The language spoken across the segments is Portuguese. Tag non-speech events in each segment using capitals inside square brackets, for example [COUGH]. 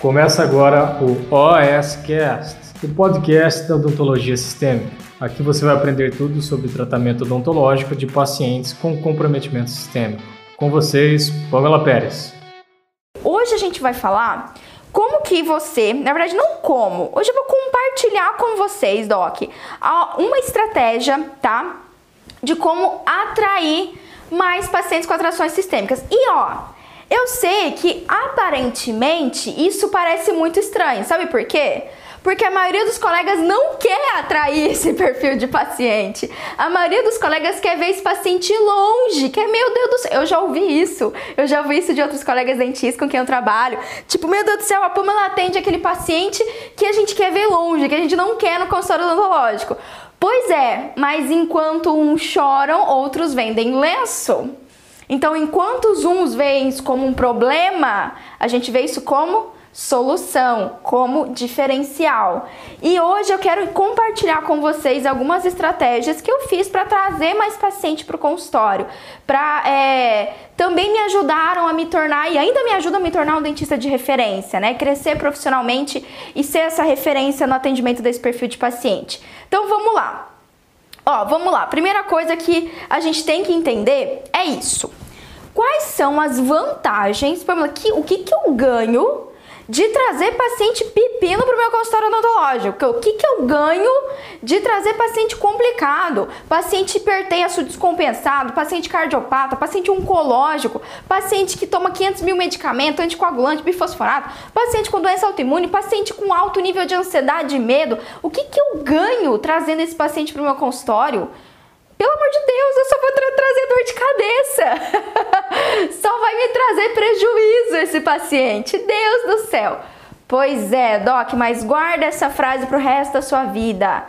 Começa agora o OSCast, o podcast da odontologia sistêmica. Aqui você vai aprender tudo sobre tratamento odontológico de pacientes com comprometimento sistêmico. Com vocês, Pamela Pérez. Hoje a gente vai falar como que você, na verdade não como, hoje eu vou compartilhar com vocês, Doc, uma estratégia, tá? De como atrair mais pacientes com atrações sistêmicas. E ó, eu sei que aparentemente isso parece muito estranho, sabe por quê? Porque a maioria dos colegas não quer atrair esse [LAUGHS] perfil de paciente. A maioria dos colegas quer ver esse paciente longe, quer, meu Deus do céu, eu já ouvi isso. Eu já ouvi isso de outros colegas dentistas com quem eu trabalho. Tipo, meu Deus do céu, a Pamela atende aquele paciente que a gente quer ver longe, que a gente não quer no consultório odontológico. Pois é, mas enquanto uns choram, outros vendem lenço. Então, enquanto os uns veem isso como um problema, a gente vê isso como solução, como diferencial. E hoje eu quero compartilhar com vocês algumas estratégias que eu fiz para trazer mais paciente para o consultório, para é, também me ajudaram a me tornar e ainda me ajudam a me tornar um dentista de referência, né? Crescer profissionalmente e ser essa referência no atendimento desse perfil de paciente. Então vamos lá. Ó, vamos lá. Primeira coisa que a gente tem que entender é isso. Quais são as vantagens, que, o que, que eu ganho de trazer paciente pepino para o meu consultório odontológico. O que, que eu ganho de trazer paciente complicado, paciente hipertenso descompensado, paciente cardiopata, paciente oncológico, paciente que toma 500 mil medicamentos, anticoagulante, bifosfonato, paciente com doença autoimune, paciente com alto nível de ansiedade e medo. O que, que eu ganho trazendo esse paciente para o meu consultório? Pelo amor de Deus, eu só vou tra trazer dor de cabeça. [LAUGHS] só vai me trazer prejuízo esse paciente. Deus do céu. Pois é, Doc, mas guarda essa frase pro resto da sua vida.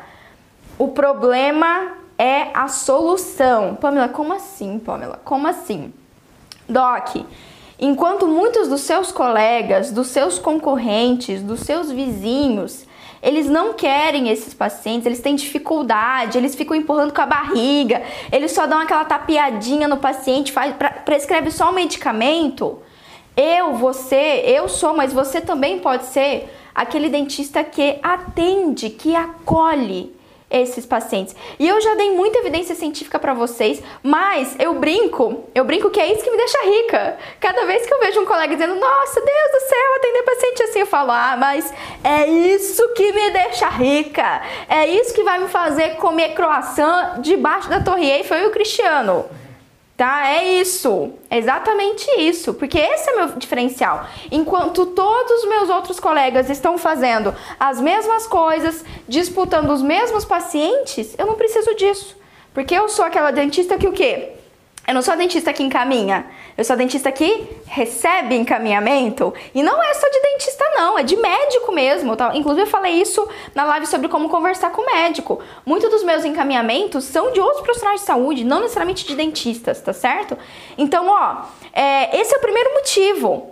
O problema é a solução. Pamela, como assim, Pamela? Como assim? Doc, enquanto muitos dos seus colegas, dos seus concorrentes, dos seus vizinhos eles não querem esses pacientes, eles têm dificuldade, eles ficam empurrando com a barriga, eles só dão aquela tapeadinha no paciente, faz, pra, prescreve só o medicamento. Eu, você, eu sou, mas você também pode ser aquele dentista que atende, que acolhe esses pacientes. E eu já dei muita evidência científica para vocês, mas eu brinco, eu brinco que é isso que me deixa rica. Cada vez que eu vejo um colega dizendo, nossa, Deus do céu, atender paciente assim, eu falo, ah, mas é isso que me deixa rica. É isso que vai me fazer comer croissant debaixo da Torre Eiffel e o Cristiano tá? É isso, é exatamente isso, porque esse é meu diferencial. Enquanto todos os meus outros colegas estão fazendo as mesmas coisas, disputando os mesmos pacientes, eu não preciso disso. Porque eu sou aquela dentista que o quê? Eu não sou a dentista que encaminha, eu sou dentista que recebe encaminhamento. E não é só de dentista, não, é de médico mesmo. Tá? Inclusive, eu falei isso na live sobre como conversar com o médico. Muitos dos meus encaminhamentos são de outros profissionais de saúde, não necessariamente de dentistas, tá certo? Então, ó, é, esse é o primeiro motivo.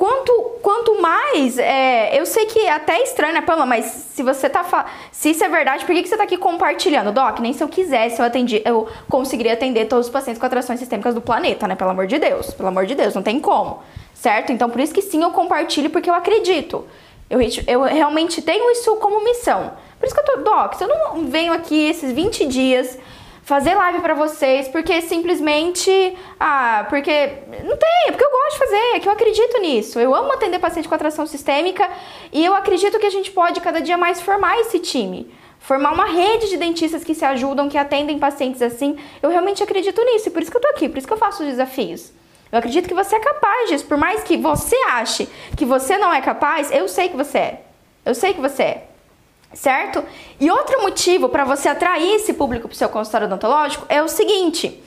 Quanto, quanto mais, é, eu sei que é até estranho, né, Pamela, mas se você tá se isso é verdade, por que, que você tá aqui compartilhando? Doc, nem se eu quisesse, eu atendi, eu conseguiria atender todos os pacientes com atrações sistêmicas do planeta, né? Pelo amor de Deus, pelo amor de Deus, não tem como, certo? Então, por isso que sim, eu compartilho, porque eu acredito. Eu, eu realmente tenho isso como missão. Por isso que eu tô, Doc, eu não venho aqui esses 20 dias fazer live para vocês, porque simplesmente, ah, porque não tem, é porque eu gosto de fazer, é que eu acredito nisso. Eu amo atender paciente com atração sistêmica e eu acredito que a gente pode cada dia mais formar esse time. Formar uma rede de dentistas que se ajudam, que atendem pacientes assim. Eu realmente acredito nisso, e por isso que eu tô aqui, por isso que eu faço os desafios. Eu acredito que você é capaz disso, por mais que você ache que você não é capaz, eu sei que você é. Eu sei que você é certo? E outro motivo para você atrair esse público para o seu consultório odontológico é o seguinte: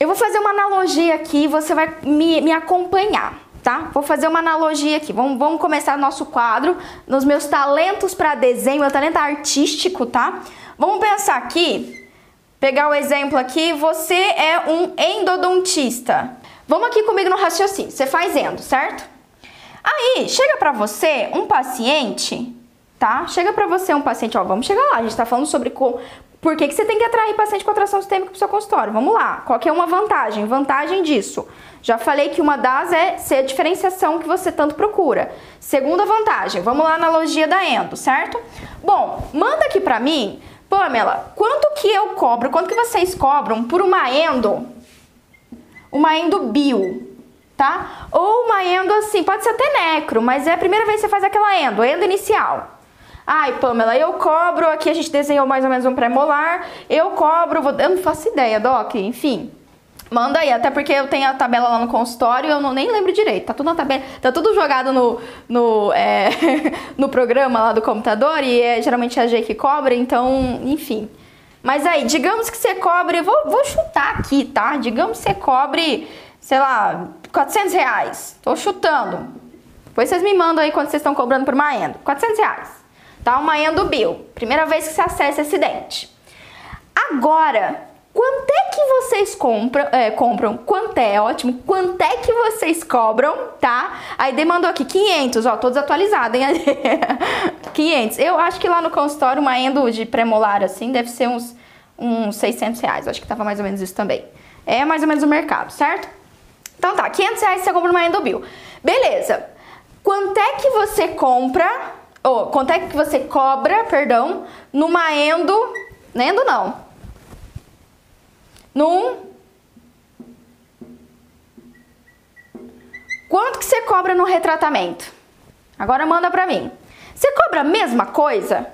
eu vou fazer uma analogia aqui, você vai me, me acompanhar, tá? Vou fazer uma analogia aqui. Vamos, vamos começar nosso quadro nos meus talentos para desenho, meu talento artístico, tá? Vamos pensar aqui. Pegar o exemplo aqui, você é um endodontista. Vamos aqui comigo no raciocínio. Você faz endo, certo? Aí, chega para você um paciente tá? Chega para você um paciente, ó, vamos chegar lá, a gente tá falando sobre Por que, que você tem que atrair paciente com atração sistêmica para o seu consultório? Vamos lá. Qual que é uma vantagem? Vantagem disso. Já falei que uma das é ser a diferenciação que você tanto procura. Segunda vantagem, vamos lá na analogia da endo, certo? Bom, manda aqui para mim, Pamela, quanto que eu cobro, quanto que vocês cobram por uma endo? Uma endo bio, tá? Ou uma endo assim, pode ser até necro, mas é a primeira vez que você faz aquela endo, endo inicial. Ai, Pamela, eu cobro, aqui a gente desenhou mais ou menos um pré-molar, eu cobro, vou, eu não faço ideia, Doc, enfim. Manda aí, até porque eu tenho a tabela lá no consultório eu não, nem lembro direito. Tá tudo na tabela, tá tudo jogado no, no, [LAUGHS] é, no programa lá do computador e é, geralmente é a G que cobra, então, enfim. Mas aí, digamos que você cobre, vou, vou chutar aqui, tá? Digamos que você cobre, sei lá, 400 reais. Tô chutando. Depois vocês me mandam aí quanto vocês estão cobrando por uma endo. 400 reais. Tá? Uma Bill. Primeira vez que você acessa esse dente. Agora, Quanto é que vocês compram, é, compram? Quanto é, ótimo. Quanto é que vocês cobram, tá? Aí demandou aqui 500, ó, tô desatualizada, hein? [LAUGHS] 500. Eu acho que lá no consultório uma endo de premolar assim deve ser uns, uns 600 reais. Acho que tava mais ou menos isso também. É mais ou menos o mercado, certo? Então tá, 500 reais você compra uma endo bill. Beleza. Quanto é que você compra, ou quanto é que você cobra, perdão, numa endo, endo não, num. Quanto que você cobra no retratamento? Agora manda pra mim. Você cobra a mesma coisa?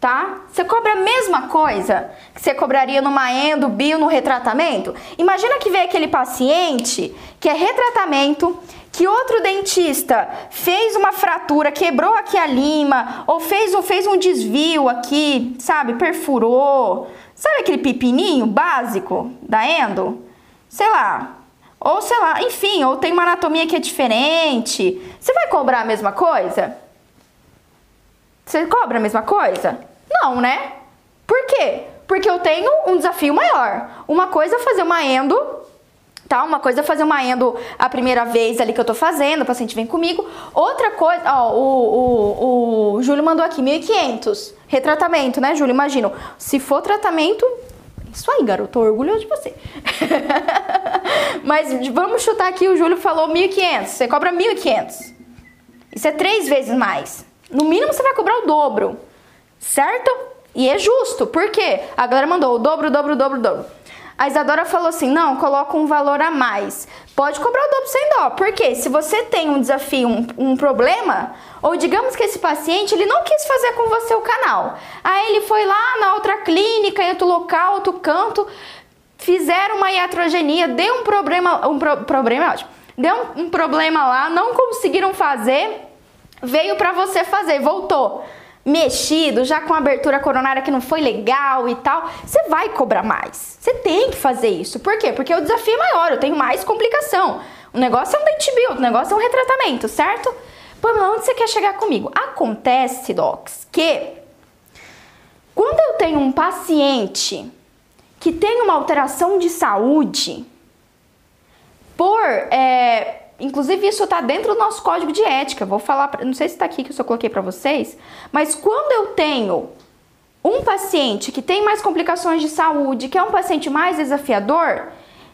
Tá? Você cobra a mesma coisa que você cobraria numa endo, bio, no retratamento? Imagina que vem aquele paciente que é retratamento, que outro dentista fez uma fratura, quebrou aqui a lima, ou fez, ou fez um desvio aqui, sabe, perfurou, Sabe aquele pepininho básico da endo? Sei lá. Ou sei lá, enfim, ou tem uma anatomia que é diferente. Você vai cobrar a mesma coisa? Você cobra a mesma coisa? Não, né? Por quê? Porque eu tenho um desafio maior. Uma coisa é fazer uma endo tá? Uma coisa é fazer uma endo a primeira vez ali que eu tô fazendo, o paciente vem comigo. Outra coisa, ó, o, o, o Júlio mandou aqui 1.500, retratamento, né, Júlio? Imagino, se for tratamento, isso aí, garoto, tô orgulhoso de você. [LAUGHS] Mas vamos chutar aqui, o Júlio falou 1.500, você cobra 1.500. Isso é três vezes mais. No mínimo você vai cobrar o dobro, certo? E é justo, por quê? A galera mandou o dobro, o dobro, o dobro, o dobro. A Isadora falou assim: não, coloca um valor a mais. Pode cobrar o dobro sem dó. Porque se você tem um desafio, um, um problema, ou digamos que esse paciente ele não quis fazer com você o canal. Aí ele foi lá na outra clínica, em outro local, outro canto, fizeram uma iatrogenia, deu um problema, um pro, problema, é ótimo. Deu um, um problema lá, não conseguiram fazer, veio para você fazer, voltou mexido, já com abertura coronária que não foi legal e tal, você vai cobrar mais. Você tem que fazer isso. Por quê? Porque o desafio é maior, eu tenho mais complicação. O negócio é um dente build, o negócio é um retratamento, certo? Pamela, onde você quer chegar comigo? Acontece, docs, que quando eu tenho um paciente que tem uma alteração de saúde por é, Inclusive, isso está dentro do nosso código de ética. Vou falar, não sei se está aqui que eu só coloquei para vocês, mas quando eu tenho um paciente que tem mais complicações de saúde, que é um paciente mais desafiador,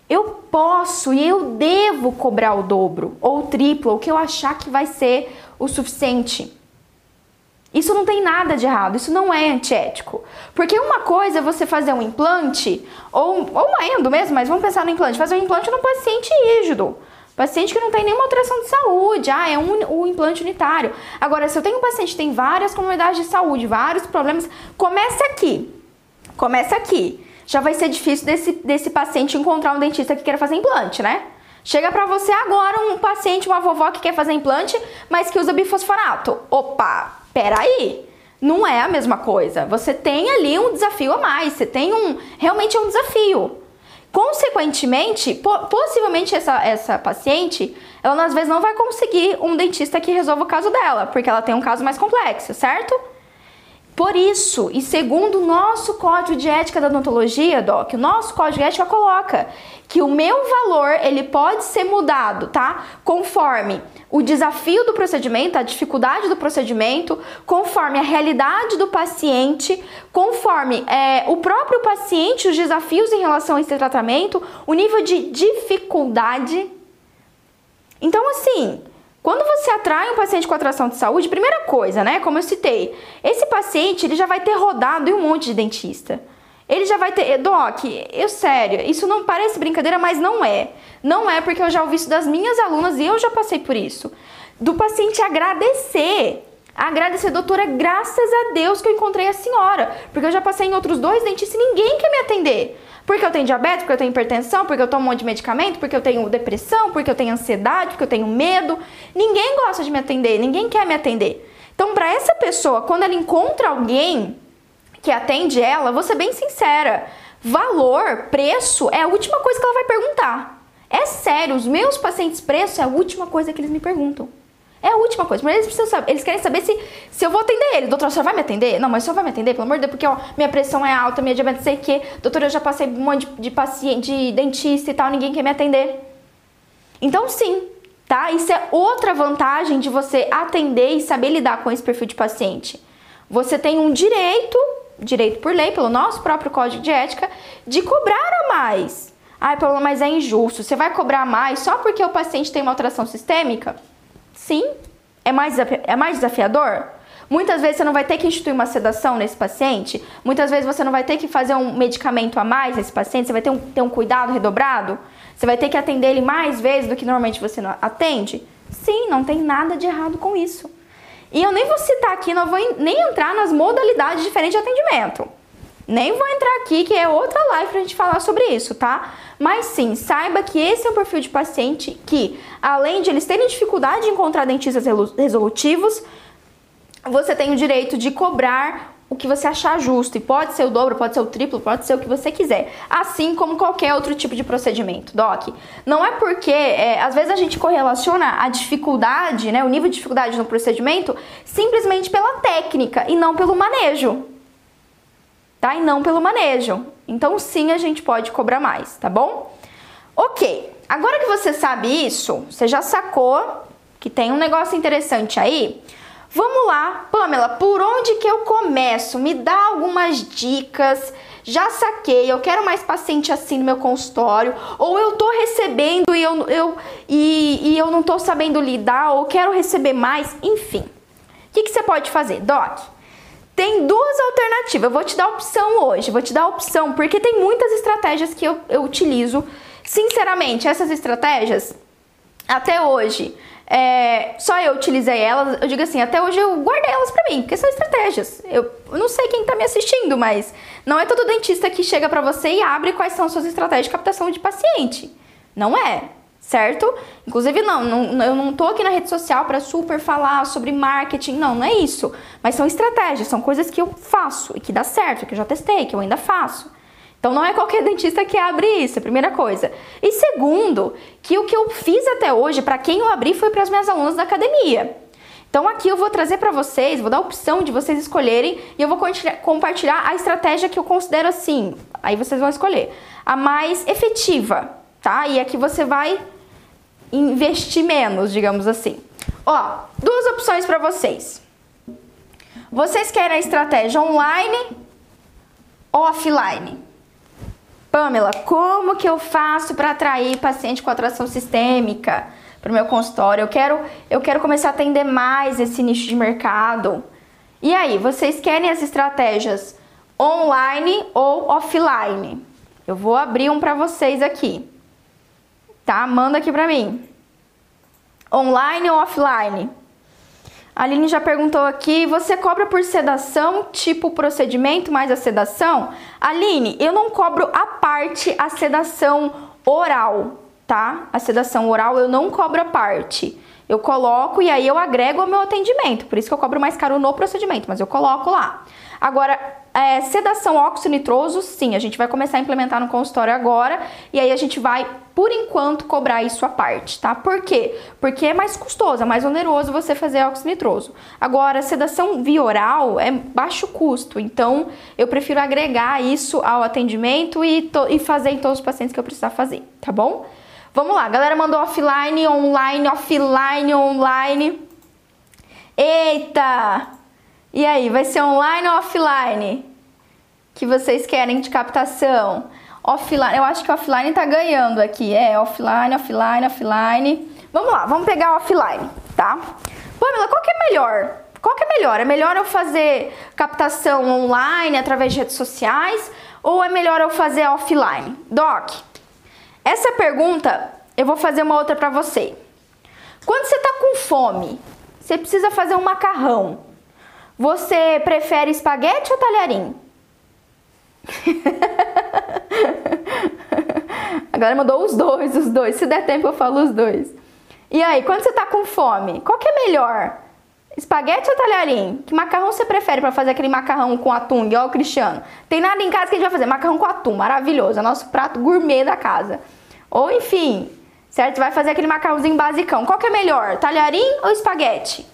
eu posso e eu devo cobrar o dobro ou o triplo, o que eu achar que vai ser o suficiente. Isso não tem nada de errado, isso não é antiético. Porque uma coisa é você fazer um implante, ou, ou uma endo mesmo, mas vamos pensar no implante, fazer um implante num paciente rígido. Paciente que não tem nenhuma alteração de saúde, ah, é um, um implante unitário. Agora, se eu tenho um paciente que tem várias comorbidades de saúde, vários problemas, começa aqui. Começa aqui. Já vai ser difícil desse, desse paciente encontrar um dentista que queira fazer implante, né? Chega para você agora um paciente, uma vovó que quer fazer implante, mas que usa bifosfonato. Opa, peraí. Não é a mesma coisa. Você tem ali um desafio a mais. Você tem um. Realmente é um desafio. Consequentemente, possivelmente essa, essa paciente, ela às vezes não vai conseguir um dentista que resolva o caso dela, porque ela tem um caso mais complexo, certo? Por isso, e segundo o nosso código de ética da odontologia, Doc, o nosso código de ética coloca que o meu valor ele pode ser mudado, tá? Conforme o desafio do procedimento, a dificuldade do procedimento, conforme a realidade do paciente, conforme é, o próprio paciente, os desafios em relação a esse tratamento, o nível de dificuldade. Então, assim, quando você atrai um paciente com atração de saúde, primeira coisa, né? Como eu citei, esse paciente ele já vai ter rodado em um monte de dentista. Ele já vai ter. Doc, eu sério, isso não parece brincadeira, mas não é. Não é porque eu já ouvi isso das minhas alunas e eu já passei por isso. Do paciente agradecer. Agradecer, doutora, graças a Deus que eu encontrei a senhora. Porque eu já passei em outros dois dentistas e ninguém quer me atender. Porque eu tenho diabetes, porque eu tenho hipertensão, porque eu tomo um monte de medicamento, porque eu tenho depressão, porque eu tenho ansiedade, porque eu tenho medo. Ninguém gosta de me atender, ninguém quer me atender. Então, para essa pessoa, quando ela encontra alguém que atende ela, vou ser bem sincera, valor, preço é a última coisa que ela vai perguntar. É sério, os meus pacientes preço é a última coisa que eles me perguntam. É a última coisa. Mas eles precisam saber, eles querem saber se, se eu vou atender ele. Doutor, você vai me atender? Não, mas você vai me atender, pelo amor de Deus, porque ó, minha pressão é alta, minha diabetes sei que. Doutor, eu já passei um monte de, de paciente, de dentista e tal, ninguém quer me atender. Então, sim, tá? Isso é outra vantagem de você atender e saber lidar com esse perfil de paciente. Você tem um direito, direito por lei, pelo nosso próprio código de ética, de cobrar a mais. Ai, Paula, mas é injusto. Você vai cobrar mais só porque o paciente tem uma alteração sistêmica? Sim. É mais, é mais desafiador? Muitas vezes você não vai ter que instituir uma sedação nesse paciente, muitas vezes você não vai ter que fazer um medicamento a mais nesse paciente, você vai ter um, ter um cuidado redobrado, você vai ter que atender ele mais vezes do que normalmente você atende. Sim, não tem nada de errado com isso. E eu nem vou citar aqui, não vou nem entrar nas modalidades diferentes de atendimento. Nem vou entrar aqui, que é outra live pra gente falar sobre isso, tá? Mas sim, saiba que esse é um perfil de paciente que, além de eles terem dificuldade de encontrar dentistas resolutivos, você tem o direito de cobrar o que você achar justo. E pode ser o dobro, pode ser o triplo, pode ser o que você quiser. Assim como qualquer outro tipo de procedimento, Doc. Não é porque, é, às vezes a gente correlaciona a dificuldade, né, o nível de dificuldade no procedimento, simplesmente pela técnica e não pelo manejo tá? E não pelo manejo. Então, sim, a gente pode cobrar mais, tá bom? Ok, agora que você sabe isso, você já sacou que tem um negócio interessante aí? Vamos lá, Pamela, por onde que eu começo? Me dá algumas dicas. Já saquei, eu quero mais paciente assim no meu consultório, ou eu tô recebendo e eu, eu, e, e eu não tô sabendo lidar, ou quero receber mais, enfim. O que, que você pode fazer? Doc, tem duas alternativas. Eu vou te dar opção hoje. Vou te dar opção porque tem muitas estratégias que eu, eu utilizo. Sinceramente, essas estratégias, até hoje, é, só eu utilizei elas. Eu digo assim, até hoje eu guardei elas pra mim, porque são estratégias. Eu, não sei quem tá me assistindo, mas não é todo dentista que chega pra você e abre quais são suas estratégias de captação de paciente. Não é certo? Inclusive, não, não, eu não tô aqui na rede social para super falar sobre marketing, não, não é isso. Mas são estratégias, são coisas que eu faço e que dá certo, que eu já testei, que eu ainda faço. Então não é qualquer dentista que abre isso, é primeira coisa. E segundo, que o que eu fiz até hoje, para quem eu abri, foi para as minhas alunas da academia. Então aqui eu vou trazer para vocês, vou dar a opção de vocês escolherem e eu vou compartilhar a estratégia que eu considero assim. Aí vocês vão escolher a mais efetiva, tá? E aqui você vai investir menos, digamos assim. Ó, duas opções para vocês. Vocês querem a estratégia online ou offline? Pamela, como que eu faço para atrair paciente com atração sistêmica para o meu consultório? Eu quero, eu quero começar a atender mais esse nicho de mercado. E aí, vocês querem as estratégias online ou offline? Eu vou abrir um para vocês aqui tá? Manda aqui pra mim. Online ou offline? A Aline já perguntou aqui, você cobra por sedação, tipo procedimento mais a sedação? Aline, eu não cobro a parte a sedação oral, tá? A sedação oral eu não cobro a parte. Eu coloco e aí eu agrego ao meu atendimento. Por isso que eu cobro mais caro no procedimento, mas eu coloco lá. Agora, é, sedação óxido nitroso, sim, a gente vai começar a implementar no consultório agora e aí a gente vai, por enquanto, cobrar isso à parte, tá? Por quê? Porque é mais custoso, é mais oneroso você fazer óxido nitroso. Agora, sedação via oral é baixo custo, então eu prefiro agregar isso ao atendimento e, e fazer em todos os pacientes que eu precisar fazer, tá bom? Vamos lá, galera mandou offline, online, offline, online. Eita! E aí, vai ser online ou offline? Que vocês querem de captação? Offline, eu acho que offline tá ganhando aqui. É, offline, offline, offline. Vamos lá, vamos pegar offline, tá? Pamela, qual que é melhor? Qual que é melhor? É melhor eu fazer captação online através de redes sociais ou é melhor eu fazer offline? Doc, essa pergunta eu vou fazer uma outra para você. Quando você tá com fome, você precisa fazer um macarrão. Você prefere espaguete ou talharim? [LAUGHS] Agora mandou os dois, os dois. Se der tempo eu falo os dois. E aí, quando você tá com fome, qual que é melhor? Espaguete ou talharim? Que macarrão você prefere para fazer aquele macarrão com atum, igual o Cristiano? Tem nada em casa que a gente vai fazer, macarrão com atum, maravilhoso, é nosso prato gourmet da casa. Ou enfim, certo? Vai fazer aquele macarrãozinho basicão. Qual que é melhor, talharim ou espaguete?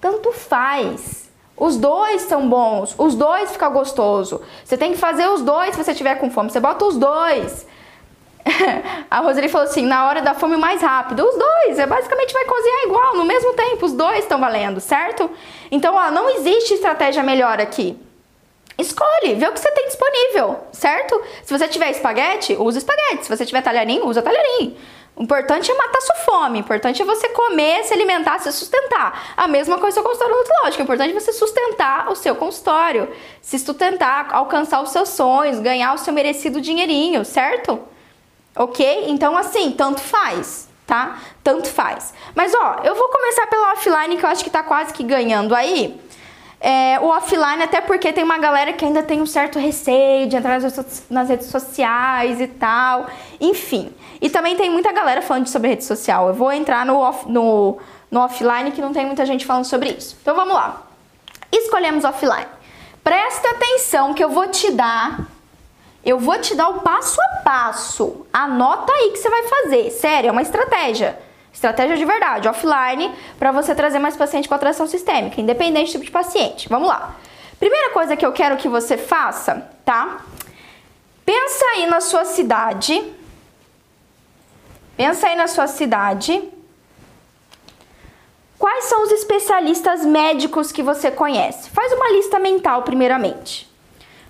Tanto faz. Os dois são bons, os dois fica gostoso. Você tem que fazer os dois se você tiver com fome. Você bota os dois. [LAUGHS] A Roseli falou assim: na hora da fome mais rápido. Os dois, é basicamente vai cozinhar igual, no mesmo tempo, os dois estão valendo, certo? Então, ó, não existe estratégia melhor aqui. Escolhe, vê o que você tem disponível, certo? Se você tiver espaguete, usa espaguete. Se você tiver talharim, usa talharim. Importante é matar sua fome, importante é você comer, se alimentar, se sustentar. A mesma coisa com o consultório odontológico, importante é você sustentar o seu consultório, se sustentar, alcançar os seus sonhos, ganhar o seu merecido dinheirinho, certo? Ok? Então, assim, tanto faz, tá? Tanto faz. Mas, ó, eu vou começar pelo offline, que eu acho que tá quase que ganhando aí. É, o offline, até porque tem uma galera que ainda tem um certo receio de entrar nas redes sociais e tal. Enfim. E também tem muita galera falando sobre rede social. Eu vou entrar no, off, no, no offline que não tem muita gente falando sobre isso. Então vamos lá. Escolhemos offline. Presta atenção que eu vou te dar. Eu vou te dar o passo a passo. Anota aí que você vai fazer. Sério, é uma estratégia. Estratégia de verdade, offline, para você trazer mais paciente com atração sistêmica, independente do tipo de paciente. Vamos lá. Primeira coisa que eu quero que você faça, tá? Pensa aí na sua cidade. Pensa aí na sua cidade. Quais são os especialistas médicos que você conhece? Faz uma lista mental, primeiramente.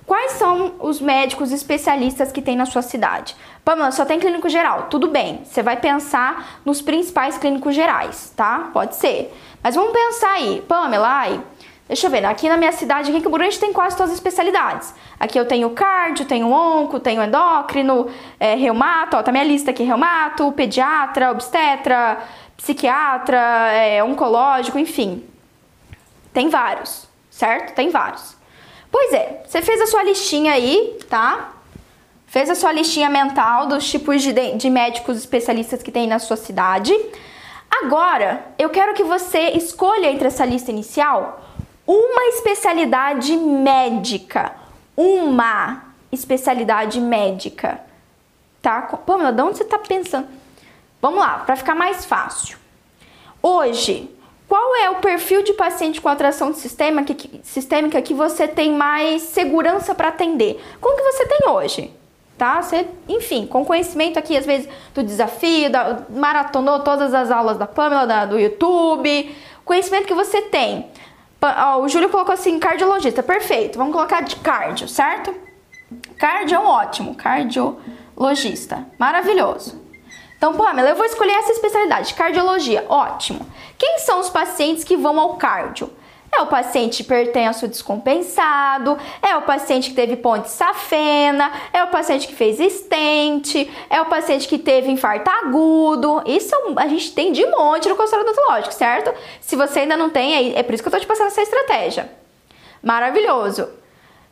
Quais são os médicos especialistas que tem na sua cidade? Pamela, só tem clínico geral. Tudo bem, você vai pensar nos principais clínicos gerais, tá? Pode ser. Mas vamos pensar aí, Pamela, ai, deixa eu ver, aqui na minha cidade, aqui em Campo Grande, tem quase todas as especialidades. Aqui eu tenho cardio, tenho onco, tenho endócrino, é, reumato, ó, tá minha lista aqui, reumato, pediatra, obstetra, psiquiatra, é, oncológico, enfim. Tem vários, certo? Tem vários. Pois é, você fez a sua listinha aí, tá? Fez a sua listinha mental dos tipos de, de médicos especialistas que tem na sua cidade. Agora, eu quero que você escolha entre essa lista inicial uma especialidade médica. Uma especialidade médica. Tá? Pamela, de onde você está pensando? Vamos lá, para ficar mais fácil. Hoje, qual é o perfil de paciente com atração sistêmica que, sistêmica que você tem mais segurança para atender? Como que você tem hoje? Tá? Você, enfim, com conhecimento aqui, às vezes, do desafio, da, maratonou todas as aulas da Pamela, da, do YouTube, conhecimento que você tem. Ó, o Júlio colocou assim, cardiologista, perfeito, vamos colocar de cardio, certo? Cardio é um ótimo, cardiologista, maravilhoso. Então, Pamela, eu vou escolher essa especialidade, cardiologia, ótimo. Quem são os pacientes que vão ao cardio? É o paciente hipertenso descompensado, é o paciente que teve ponte safena, é o paciente que fez estente, é o paciente que teve infarto agudo. Isso a gente tem de monte no consultório odontológico, certo? Se você ainda não tem, é por isso que eu tô te passando essa estratégia. Maravilhoso.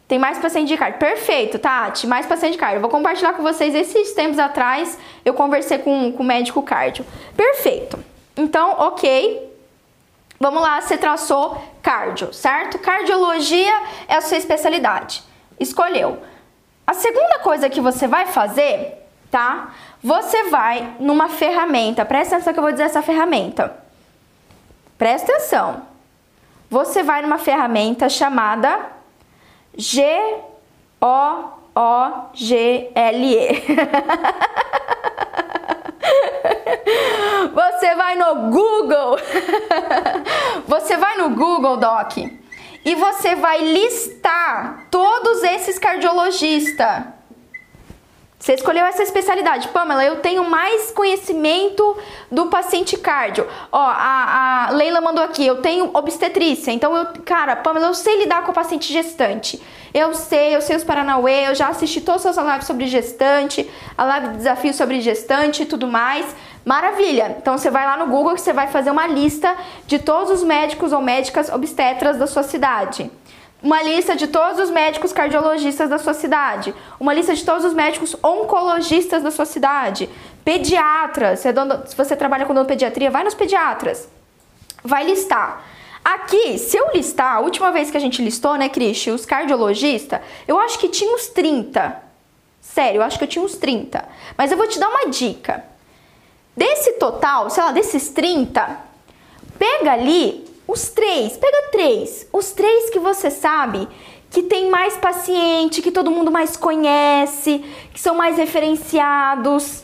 Tem mais paciente de cardio. Perfeito, Tati. Mais paciente de cardio. Eu vou compartilhar com vocês esses tempos atrás. Eu conversei com, com o médico cardio. Perfeito. Então, ok. Vamos lá, você traçou cardio, certo? Cardiologia é a sua especialidade. Escolheu. A segunda coisa que você vai fazer, tá? Você vai numa ferramenta. Presta atenção que eu vou dizer essa ferramenta. Presta atenção. Você vai numa ferramenta chamada G O O G L E. [LAUGHS] Você vai no Google. [LAUGHS] Você vai no Google Doc e você vai listar todos esses cardiologistas. Você escolheu essa especialidade. Pamela, eu tenho mais conhecimento do paciente cardio. Ó, a, a Leila mandou aqui, eu tenho obstetrícia. Então, eu, cara, Pamela, eu sei lidar com o paciente gestante. Eu sei, eu sei os Paranauê, eu já assisti todas as lives sobre gestante, a live de desafio sobre gestante e tudo mais. Maravilha! Então você vai lá no Google que você vai fazer uma lista de todos os médicos ou médicas obstetras da sua cidade. Uma lista de todos os médicos cardiologistas da sua cidade. Uma lista de todos os médicos oncologistas da sua cidade. Pediatras. Se você trabalha com pediatria, vai nos pediatras. Vai listar. Aqui, se eu listar, a última vez que a gente listou, né, Cristi, os cardiologistas, eu acho que tinha uns 30. Sério, eu acho que eu tinha uns 30. Mas eu vou te dar uma dica. Desse total, sei lá, desses 30, pega ali os três, pega três, os três que você sabe que tem mais paciente, que todo mundo mais conhece, que são mais referenciados,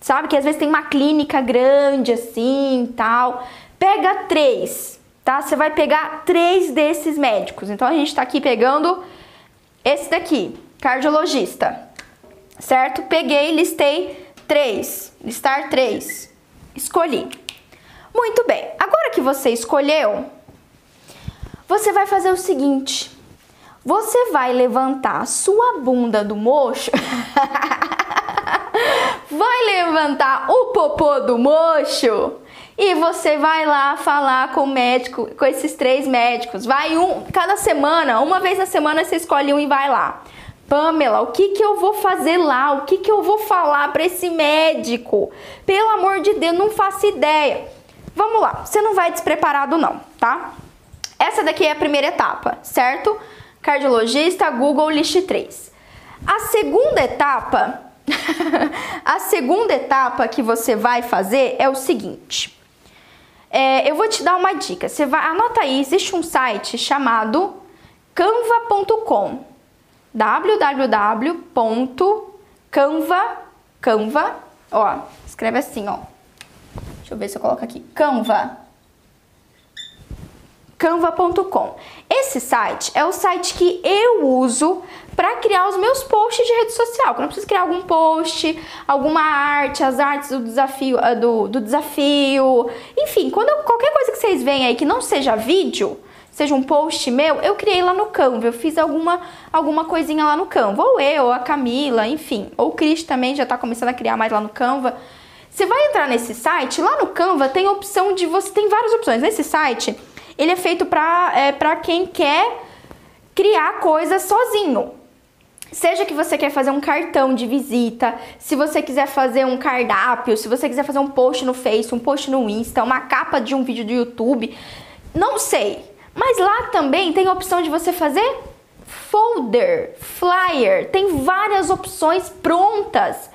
sabe? Que às vezes tem uma clínica grande assim, tal. Pega três, tá? Você vai pegar três desses médicos. Então a gente tá aqui pegando esse daqui, cardiologista, certo? Peguei, listei 3. Listar 3. Escolhi. Muito bem. Agora que você escolheu, você vai fazer o seguinte. Você vai levantar a sua bunda do mocho. [LAUGHS] vai levantar o popô do mocho. E você vai lá falar com o médico, com esses três médicos. Vai um, cada semana, uma vez na semana você escolhe um e vai lá. Pamela, o que, que eu vou fazer lá? O que, que eu vou falar para esse médico? Pelo amor de Deus, não faço ideia. Vamos lá, você não vai despreparado não, tá? Essa daqui é a primeira etapa, certo? Cardiologista, Google List 3. A segunda etapa, [LAUGHS] a segunda etapa que você vai fazer é o seguinte. É, eu vou te dar uma dica. Você vai, anota aí, existe um site chamado canva.com www.canva, Canva, ó, escreve assim, ó. Deixa eu ver se eu coloco aqui. Canva. Canva.com. Esse site é o site que eu uso para criar os meus posts de rede social. Quando eu preciso criar algum post, alguma arte, as artes do desafio, ah, do, do desafio, enfim, quando eu, qualquer coisa que vocês veem aí que não seja vídeo, seja um post meu, eu criei lá no Canva, eu fiz alguma, alguma coisinha lá no Canva, ou eu, ou a Camila, enfim, ou o Cris também já está começando a criar mais lá no Canva. Você vai entrar nesse site, lá no Canva tem opção de você, tem várias opções. Nesse site, ele é feito para é, pra quem quer criar coisas sozinho. Seja que você quer fazer um cartão de visita, se você quiser fazer um cardápio, se você quiser fazer um post no Face, um post no Insta, uma capa de um vídeo do YouTube, não sei. Mas lá também tem a opção de você fazer folder, flyer, tem várias opções prontas.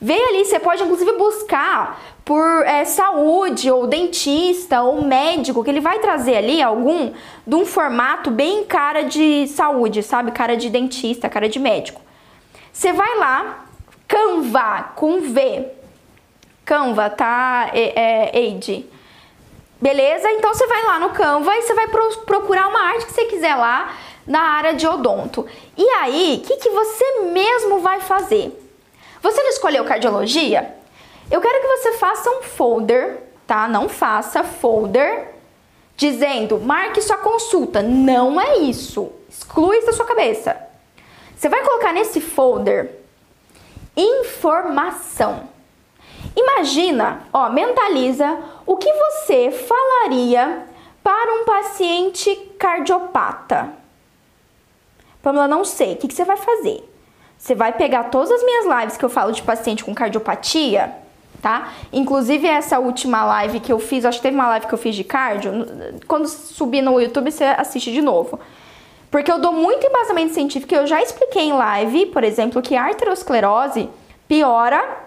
Vê ali, você pode inclusive buscar por é, saúde, ou dentista, ou médico, que ele vai trazer ali algum de um formato bem cara de saúde, sabe? Cara de dentista, cara de médico. Você vai lá, Canva, com V. Canva, tá, é, é, Aide? Beleza? Então você vai lá no Canva e você vai pro procurar uma arte que você quiser lá na área de odonto. E aí, o que, que você mesmo vai fazer? Você não escolheu cardiologia? Eu quero que você faça um folder, tá? Não faça folder dizendo marque sua consulta. Não é isso. Exclui isso da sua cabeça. Você vai colocar nesse folder informação. Imagina, ó, mentaliza o que você falaria para um paciente cardiopata. Pamela, não sei. O que, que você vai fazer? Você vai pegar todas as minhas lives que eu falo de paciente com cardiopatia tá? Inclusive essa última live que eu fiz, acho que teve uma live que eu fiz de cardio, quando subir no YouTube você assiste de novo. Porque eu dou muito embasamento científico, eu já expliquei em live, por exemplo, que a arteriosclerose piora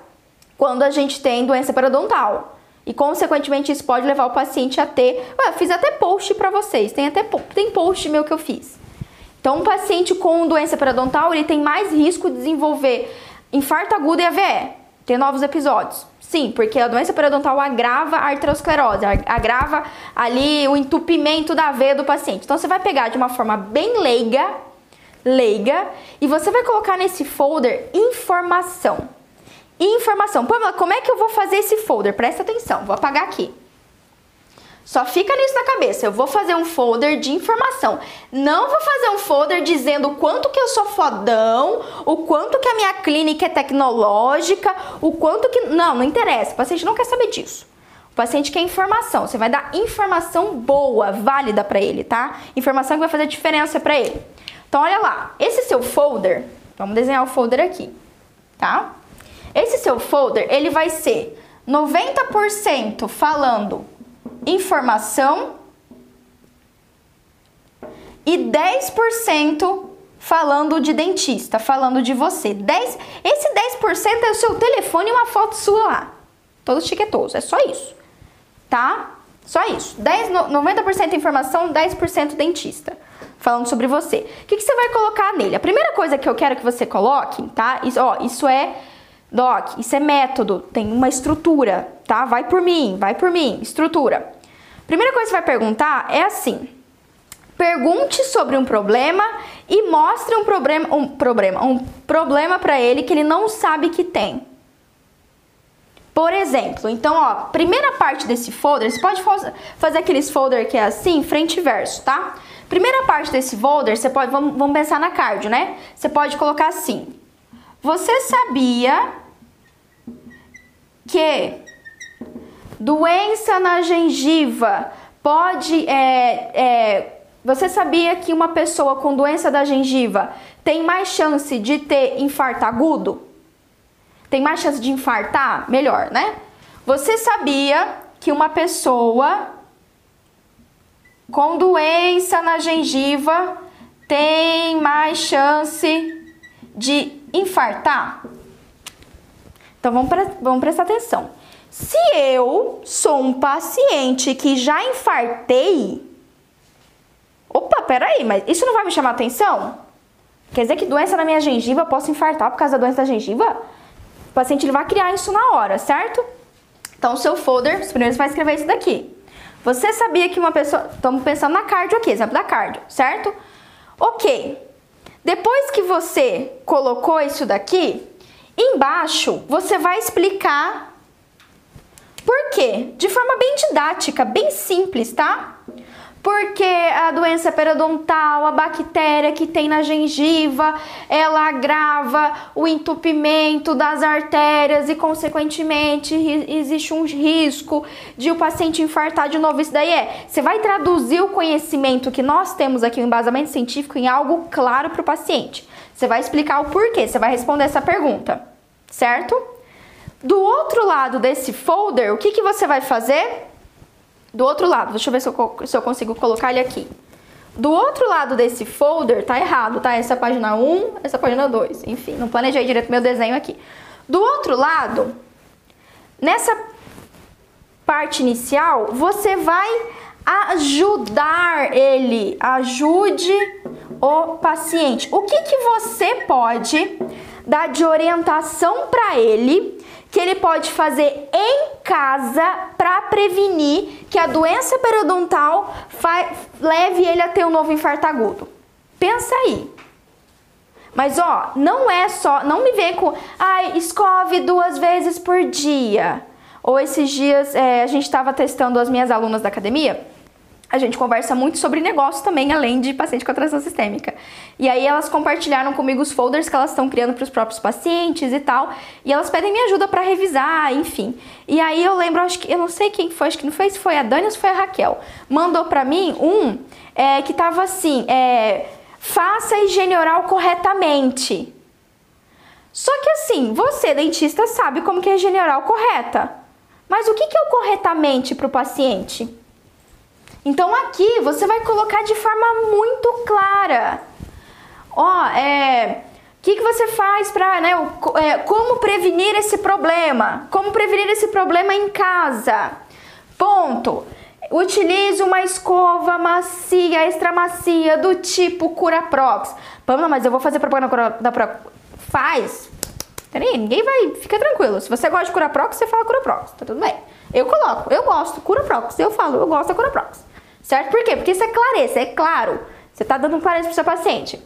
quando a gente tem doença periodontal. E consequentemente isso pode levar o paciente a ter, eu fiz até post para vocês, tem até tem post meu que eu fiz. Então, um paciente com doença periodontal, ele tem mais risco de desenvolver infarto agudo e AVE. Tem novos episódios. Sim, porque a doença periodontal agrava a arteriosclerose, agrava ali o entupimento da veia do paciente. Então você vai pegar de uma forma bem leiga, leiga, e você vai colocar nesse folder informação. Informação. Pamela, como é que eu vou fazer esse folder? Presta atenção, vou apagar aqui. Só fica nisso na cabeça. Eu vou fazer um folder de informação. Não vou fazer um folder dizendo o quanto que eu sou fodão, o quanto que a minha clínica é tecnológica, o quanto que. Não, não interessa. O paciente não quer saber disso. O paciente quer informação. Você vai dar informação boa, válida para ele, tá? Informação que vai fazer diferença para ele. Então, olha lá. Esse seu folder, vamos desenhar o folder aqui, tá? Esse seu folder, ele vai ser 90% falando informação e 10% falando de dentista, falando de você. 10, esse 10% é o seu telefone e uma foto sua lá. Todo chiquetoso, é só isso. Tá? Só isso. 10, 90% informação, 10% dentista. Falando sobre você. O que, que, você vai colocar nele? A primeira coisa que eu quero que você coloque, tá? Isso, ó, isso é Doc, isso é método, tem uma estrutura, tá? Vai por mim, vai por mim, estrutura. Primeira coisa que você vai perguntar é assim: pergunte sobre um problema e mostre um problema, um problema, um problema para ele que ele não sabe que tem. Por exemplo, então, ó, primeira parte desse folder, você pode fazer aqueles folder que é assim, frente e verso, tá? Primeira parte desse folder, você pode, vamos, vamos pensar na cardio, né? Você pode colocar assim: Você sabia que doença na gengiva pode. É, é, você sabia que uma pessoa com doença da gengiva tem mais chance de ter infarto agudo? Tem mais chance de infartar? Melhor, né? Você sabia que uma pessoa com doença na gengiva tem mais chance de infartar? Então vamos, pre vamos prestar atenção. Se eu sou um paciente que já infartei, opa, peraí, mas isso não vai me chamar atenção? Quer dizer que doença na minha gengiva eu posso infartar por causa da doença da gengiva? O paciente ele vai criar isso na hora, certo? Então, o seu folder, primeiro você vai escrever isso daqui. Você sabia que uma pessoa. Estamos pensando na cardio aqui, exemplo da cardio, certo? Ok. Depois que você colocou isso daqui, Embaixo você vai explicar por quê? De forma bem didática, bem simples, tá? Porque a doença periodontal, a bactéria que tem na gengiva, ela agrava o entupimento das artérias e, consequentemente, existe um risco de o paciente infartar de novo. Isso daí é, você vai traduzir o conhecimento que nós temos aqui, o embasamento científico, em algo claro para o paciente. Você vai explicar o porquê, você vai responder essa pergunta, certo? Do outro lado desse folder, o que, que você vai fazer? Do outro lado, deixa eu ver se eu, se eu consigo colocar ele aqui. Do outro lado desse folder, tá errado, tá? Essa é página 1, essa é página 2. Enfim, não planejei direito meu desenho aqui. Do outro lado, nessa parte inicial, você vai ajudar ele, ajude o paciente. O que, que você pode dar de orientação para ele que ele pode fazer em casa para prevenir que a doença periodontal leve ele a ter um novo infarto agudo? Pensa aí. Mas ó, não é só, não me vem com, ai, escove duas vezes por dia. Ou esses dias é, a gente estava testando as minhas alunas da academia a gente conversa muito sobre negócio também, além de paciente com atração sistêmica. E aí elas compartilharam comigo os folders que elas estão criando para os próprios pacientes e tal, e elas pedem minha ajuda para revisar, enfim. E aí eu lembro, acho que eu não sei quem foi, acho que não foi se foi a Dani ou se foi a Raquel, mandou para mim um é, que tava assim, é, faça a higiene oral corretamente. Só que assim, você, dentista, sabe como que é a higiene oral correta. Mas o que, que é o corretamente para o paciente? Então aqui você vai colocar de forma muito clara. Ó, é. O que, que você faz para, né, é, como prevenir esse problema? Como prevenir esse problema em casa? Ponto. Utilize uma escova macia, extra macia, do tipo Curaprox. Pamela, mas eu vou fazer propaganda da Prox. Faz. Peraí, ninguém vai. Fica tranquilo. Se você gosta de Curaprox, você fala Curaprox. Tá tudo bem. Eu coloco, eu gosto, Curaprox. Eu falo, eu gosto da Curaprox. Certo? Por quê? Porque isso é clareza, é claro. Você tá dando clareza pro seu paciente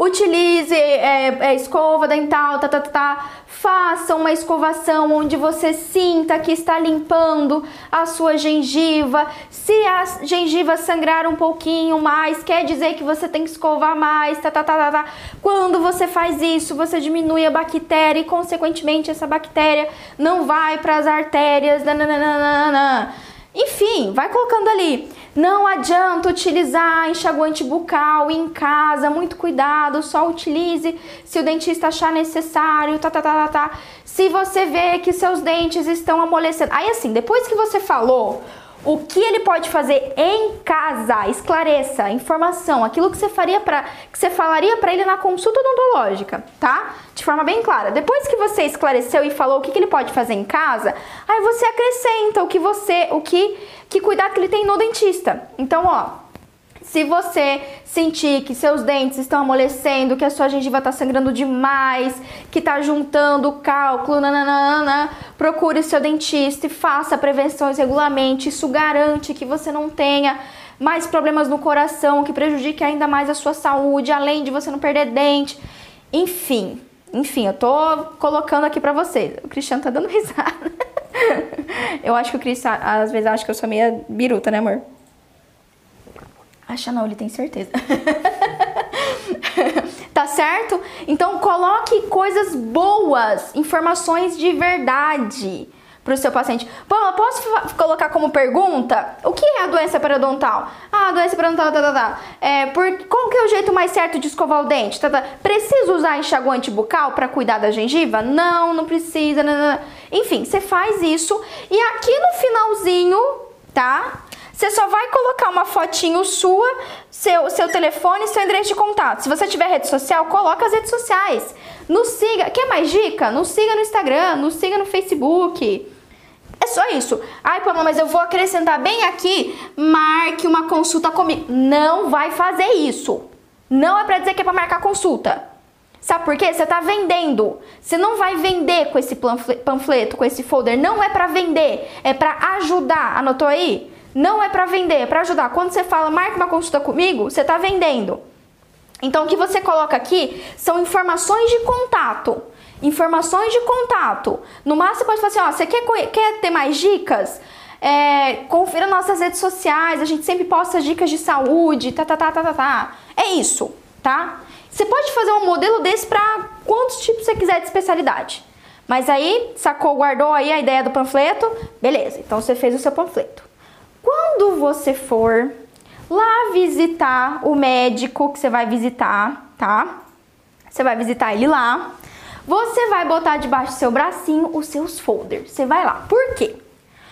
utilize é, é, escova dental, tá, tá, tá, tá, faça uma escovação onde você sinta que está limpando a sua gengiva. Se a gengiva sangrar um pouquinho mais, quer dizer que você tem que escovar mais, tá, tá, tá, tá, tá. Quando você faz isso, você diminui a bactéria e, consequentemente, essa bactéria não vai para as artérias. Nananana. Enfim, vai colocando ali. Não adianta utilizar enxaguante bucal em casa, muito cuidado, só utilize se o dentista achar necessário, tá, tá, tá, tá, tá. Se você vê que seus dentes estão amolecendo. Aí assim, depois que você falou o que ele pode fazer em casa, esclareça, informação, aquilo que você faria para que você falaria para ele na consulta odontológica, tá? De forma bem clara. Depois que você esclareceu e falou o que, que ele pode fazer em casa, aí você acrescenta o que você, o que que cuidado que ele tem no dentista. Então, ó, se você sentir que seus dentes estão amolecendo, que a sua gengiva está sangrando demais, que está juntando cálculo, nananana, procure seu dentista e faça prevenções regularmente. Isso garante que você não tenha mais problemas no coração, que prejudique ainda mais a sua saúde, além de você não perder dente. Enfim, enfim, eu tô colocando aqui pra vocês. O Cristiano tá dando [LAUGHS] risada. eu acho que o Cristiano, às vezes, acha que eu sou meio biruta, né, amor? Acha não, ele tem certeza. [LAUGHS] tá certo? Então coloque coisas boas, informações de verdade para o seu paciente. Pô, posso colocar como pergunta o que é a doença periodontal? Ah, a doença periodontal, tá, tá, tá. É, por, qual que é o jeito mais certo de escovar o dente? Tá, tá. Precisa usar enxaguante bucal para cuidar da gengiva? Não, não precisa. Não, não. Enfim, você faz isso e aqui no finalzinho, tá? Você só vai colocar uma fotinho sua, seu, seu telefone e seu endereço de contato. Se você tiver rede social, coloca as redes sociais. Nos siga. Quer mais dica? Nos siga no Instagram, nos siga no Facebook. É só isso. Ai, Pamela, mas eu vou acrescentar bem aqui, marque uma consulta comigo. Não vai fazer isso. Não é pra dizer que é pra marcar consulta. Sabe por quê? Você tá vendendo. Você não vai vender com esse panfleto, com esse folder. Não é para vender, é para ajudar. Anotou aí? Não é para vender, é para ajudar. Quando você fala, marca uma consulta comigo, você está vendendo. Então, o que você coloca aqui são informações de contato. Informações de contato. No máximo, você pode falar assim: ó, você quer, quer ter mais dicas? É, confira nossas redes sociais, a gente sempre posta dicas de saúde, tá, tá, tá, tá, tá, tá. É isso, tá? Você pode fazer um modelo desse para quantos tipos você quiser de especialidade. Mas aí, sacou, guardou aí a ideia do panfleto? Beleza, então você fez o seu panfleto. Quando você for lá visitar o médico que você vai visitar, tá? Você vai visitar ele lá. Você vai botar debaixo do seu bracinho os seus folders. Você vai lá. Por quê?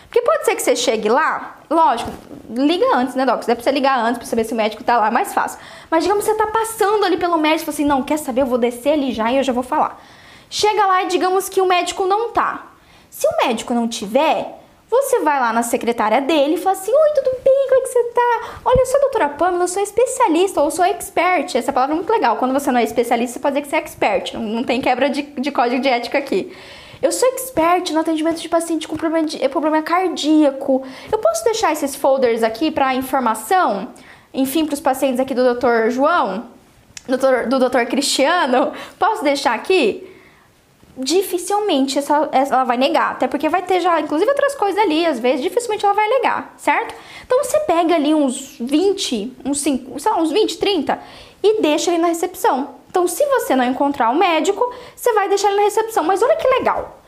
Porque pode ser que você chegue lá, lógico, liga antes, né, Doc? Dá pra você ligar antes pra saber se o médico tá lá, é mais fácil. Mas digamos que você tá passando ali pelo médico assim, não, quer saber, eu vou descer ali já e eu já vou falar. Chega lá e digamos que o médico não tá. Se o médico não tiver, você vai lá na secretária dele e fala assim: Oi, tudo bem? Como é que você tá? Olha, eu sou a doutora Pamela, eu sou especialista ou sou expert. Essa palavra é muito legal. Quando você não é especialista, você pode dizer que você é expert. Não, tem quebra de, de código de ética aqui. Eu sou expert no atendimento de paciente com problema, de, problema cardíaco. Eu posso deixar esses folders aqui para informação? Enfim, para os pacientes aqui do Dr. João, doutor, do Dr. Cristiano. Posso deixar aqui? Dificilmente essa, ela vai negar, até porque vai ter já, inclusive, outras coisas ali, às vezes, dificilmente ela vai negar, certo? Então você pega ali uns 20, uns 5, sei lá, uns 20, 30 e deixa ele na recepção. Então, se você não encontrar o médico, você vai deixar ele na recepção. Mas olha que legal.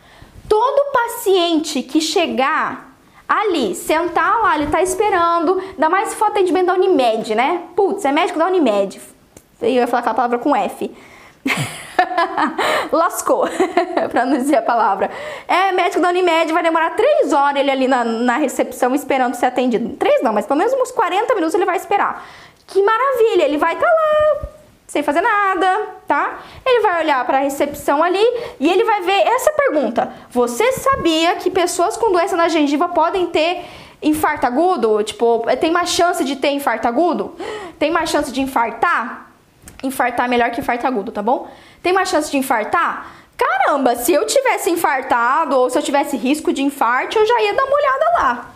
Todo paciente que chegar ali, sentar lá, ele tá esperando, ainda mais se for atendimento da Unimed, né? Putz, é médico da Unimed. Eu ia falar aquela palavra com F. [LAUGHS] [LAUGHS] Lascou, [LAUGHS] pra não dizer a palavra. É, médico da Unimed vai demorar três horas ele ali na, na recepção esperando ser atendido. Três não, mas pelo menos uns 40 minutos ele vai esperar. Que maravilha, ele vai estar tá lá sem fazer nada, tá? Ele vai olhar para a recepção ali e ele vai ver essa pergunta: Você sabia que pessoas com doença na gengiva podem ter infarto agudo? Tipo, tem mais chance de ter infarto agudo? Tem mais chance de infartar? Infartar melhor que infarto agudo, tá bom? Tem mais chance de infartar? Caramba, se eu tivesse infartado ou se eu tivesse risco de infarto, eu já ia dar uma olhada lá.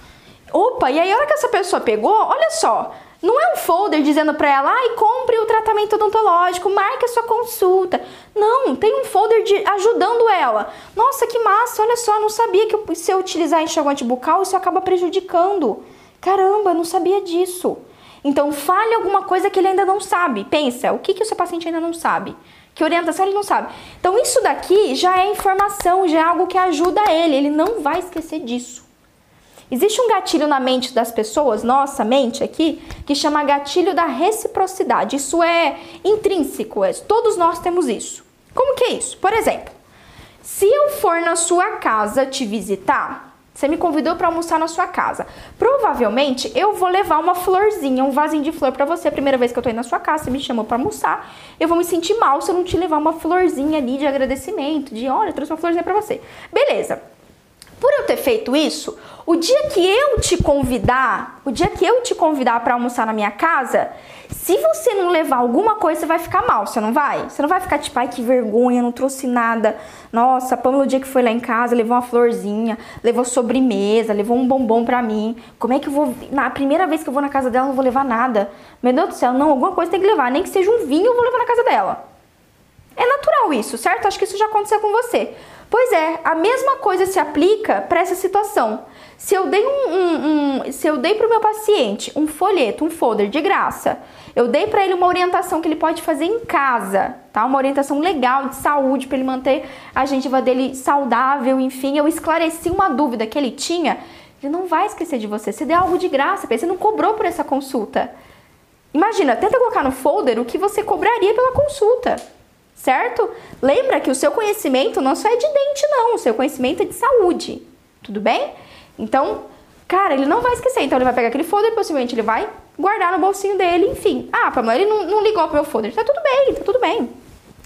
Opa, e aí a hora que essa pessoa pegou, olha só, não é um folder dizendo para ela, ai, compre o tratamento odontológico, marque a sua consulta. Não, tem um folder de, ajudando ela. Nossa, que massa, olha só, não sabia que se eu utilizar enxaguante bucal, isso acaba prejudicando. Caramba, não sabia disso. Então, fale alguma coisa que ele ainda não sabe. Pensa, o que, que o seu paciente ainda não sabe? Que orientação ele não sabe? Então, isso daqui já é informação, já é algo que ajuda ele. Ele não vai esquecer disso. Existe um gatilho na mente das pessoas, nossa mente aqui, que chama gatilho da reciprocidade. Isso é intrínseco, é, todos nós temos isso. Como que é isso? Por exemplo, se eu for na sua casa te visitar, você me convidou para almoçar na sua casa. Provavelmente eu vou levar uma florzinha, um vasinho de flor para você. Primeira vez que eu tô indo na sua casa, você me chamou para almoçar. Eu vou me sentir mal se eu não te levar uma florzinha ali de agradecimento, de olha, trouxe uma florzinha para você. Beleza. Por eu ter feito isso, o dia que eu te convidar, o dia que eu te convidar para almoçar na minha casa, se você não levar alguma coisa, você vai ficar mal, você não vai? Você não vai ficar tipo, ai que vergonha, não trouxe nada. Nossa, a Pamela, o dia que foi lá em casa, levou uma florzinha, levou sobremesa, levou um bombom pra mim. Como é que eu vou. Na primeira vez que eu vou na casa dela, não vou levar nada. Meu Deus do céu, não, alguma coisa tem que levar. Nem que seja um vinho, eu vou levar na casa dela. É natural isso, certo? Acho que isso já aconteceu com você. Pois é, a mesma coisa se aplica para essa situação. Se eu dei um, um, um se eu dei para o meu paciente um folheto, um folder de graça, eu dei para ele uma orientação que ele pode fazer em casa, tá? Uma orientação legal de saúde para ele manter a gengiva dele saudável, enfim, eu esclareci uma dúvida que ele tinha. Ele não vai esquecer de você. Você deu algo de graça, você não cobrou por essa consulta. Imagina, tenta colocar no folder o que você cobraria pela consulta certo? Lembra que o seu conhecimento não só é de dente, não, o seu conhecimento é de saúde, tudo bem? Então, cara, ele não vai esquecer, então ele vai pegar aquele folder, possivelmente ele vai guardar no bolsinho dele, enfim. Ah, Pamela, ele não, não ligou pro meu folder, tá tudo bem, tá tudo bem,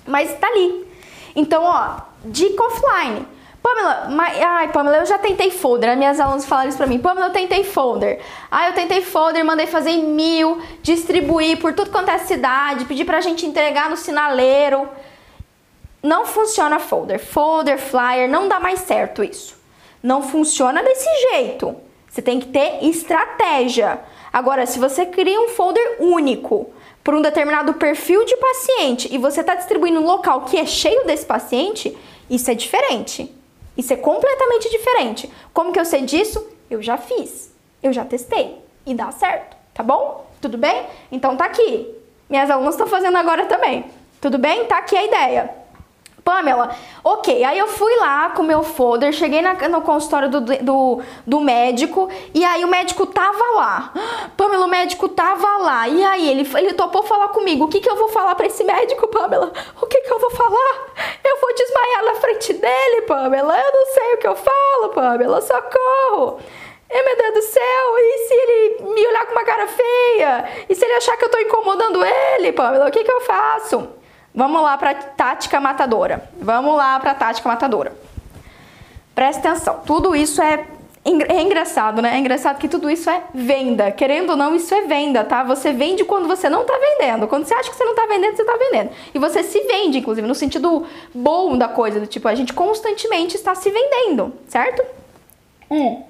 mas tá ali. Então, ó, dica offline. Pamela, mas, ai, Pamela, eu já tentei folder. As minhas alunas falaram isso pra mim. Pamela, eu tentei folder. Ah, eu tentei folder, mandei fazer em mil, distribuir por tudo quanto é cidade, pedir pra gente entregar no sinaleiro. Não funciona folder. Folder, flyer, não dá mais certo isso. Não funciona desse jeito. Você tem que ter estratégia. Agora, se você cria um folder único para um determinado perfil de paciente e você está distribuindo um local que é cheio desse paciente, isso é diferente. Isso é completamente diferente. Como que eu sei disso? Eu já fiz, eu já testei e dá certo, tá bom? Tudo bem? Então tá aqui. Minhas alunas estão fazendo agora também. Tudo bem? Tá aqui a ideia. Pamela, ok, aí eu fui lá com o meu folder, cheguei na, no consultório do, do, do, médico e aí o médico tava lá. Pamela, o médico tava lá. E aí ele, ele topou falar comigo. O que, que eu vou falar para esse médico, Pamela? O que, que eu vou falar? Eu vou desmaiar na frente dele, Pamela. Eu não sei o que eu falo, Pamela. Socorro. Ai, meu Deus do céu, e se ele me olhar com uma cara feia? E se ele achar que eu tô incomodando ele, Pamela? O que, que eu faço? Vamos lá para tática matadora. Vamos lá para tática matadora. Presta atenção. Tudo isso é é engraçado, né? É engraçado que tudo isso é venda. Querendo ou não, isso é venda, tá? Você vende quando você não tá vendendo. Quando você acha que você não tá vendendo, você tá vendendo. E você se vende, inclusive, no sentido bom da coisa, do tipo, a gente constantemente está se vendendo, certo? Hum.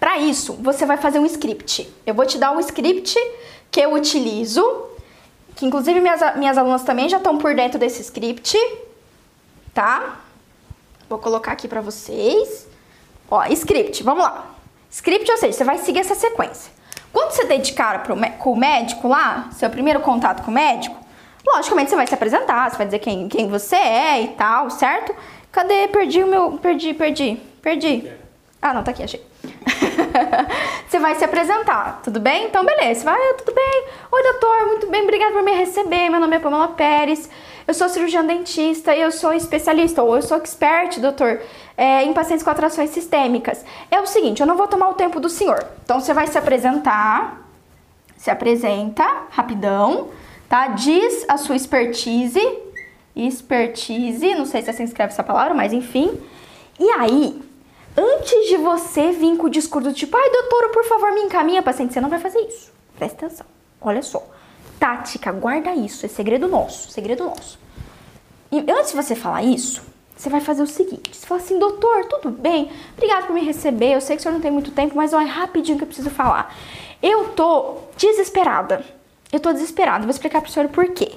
Para isso, você vai fazer um script. Eu vou te dar um script que eu utilizo que inclusive minhas, minhas alunas também já estão por dentro desse script, tá? Vou colocar aqui pra vocês. Ó, script, vamos lá. Script, ou seja, você vai seguir essa sequência. Quando você dedicar pro, com o médico lá, seu primeiro contato com o médico, logicamente você vai se apresentar, você vai dizer quem, quem você é e tal, certo? Cadê? Perdi o meu. Perdi, perdi, perdi. Ah, não, tá aqui, achei. [LAUGHS] você vai se apresentar, tudo bem? Então, beleza. Vai, tudo bem. Oi, doutor, muito bem, obrigada por me receber. Meu nome é Pamela Pérez. eu sou cirurgião dentista, eu sou especialista, ou eu sou expert, doutor, é, em pacientes com atrações sistêmicas. É o seguinte, eu não vou tomar o tempo do senhor. Então você vai se apresentar, se apresenta rapidão, tá? Diz a sua expertise, expertise, não sei se assim escreve essa palavra, mas enfim. E aí, antes de você vir com o discurso tipo, ai doutora, por favor, me encaminha, paciente, você não vai fazer isso. Presta atenção. Olha só. Tática, guarda isso, é segredo nosso, segredo nosso. E antes de você falar isso, você vai fazer o seguinte: você fala assim, doutor, tudo bem? Obrigado por me receber. Eu sei que o senhor não tem muito tempo, mas olha, rapidinho que eu preciso falar. Eu tô desesperada. Eu tô desesperada. Vou explicar pro senhor por quê.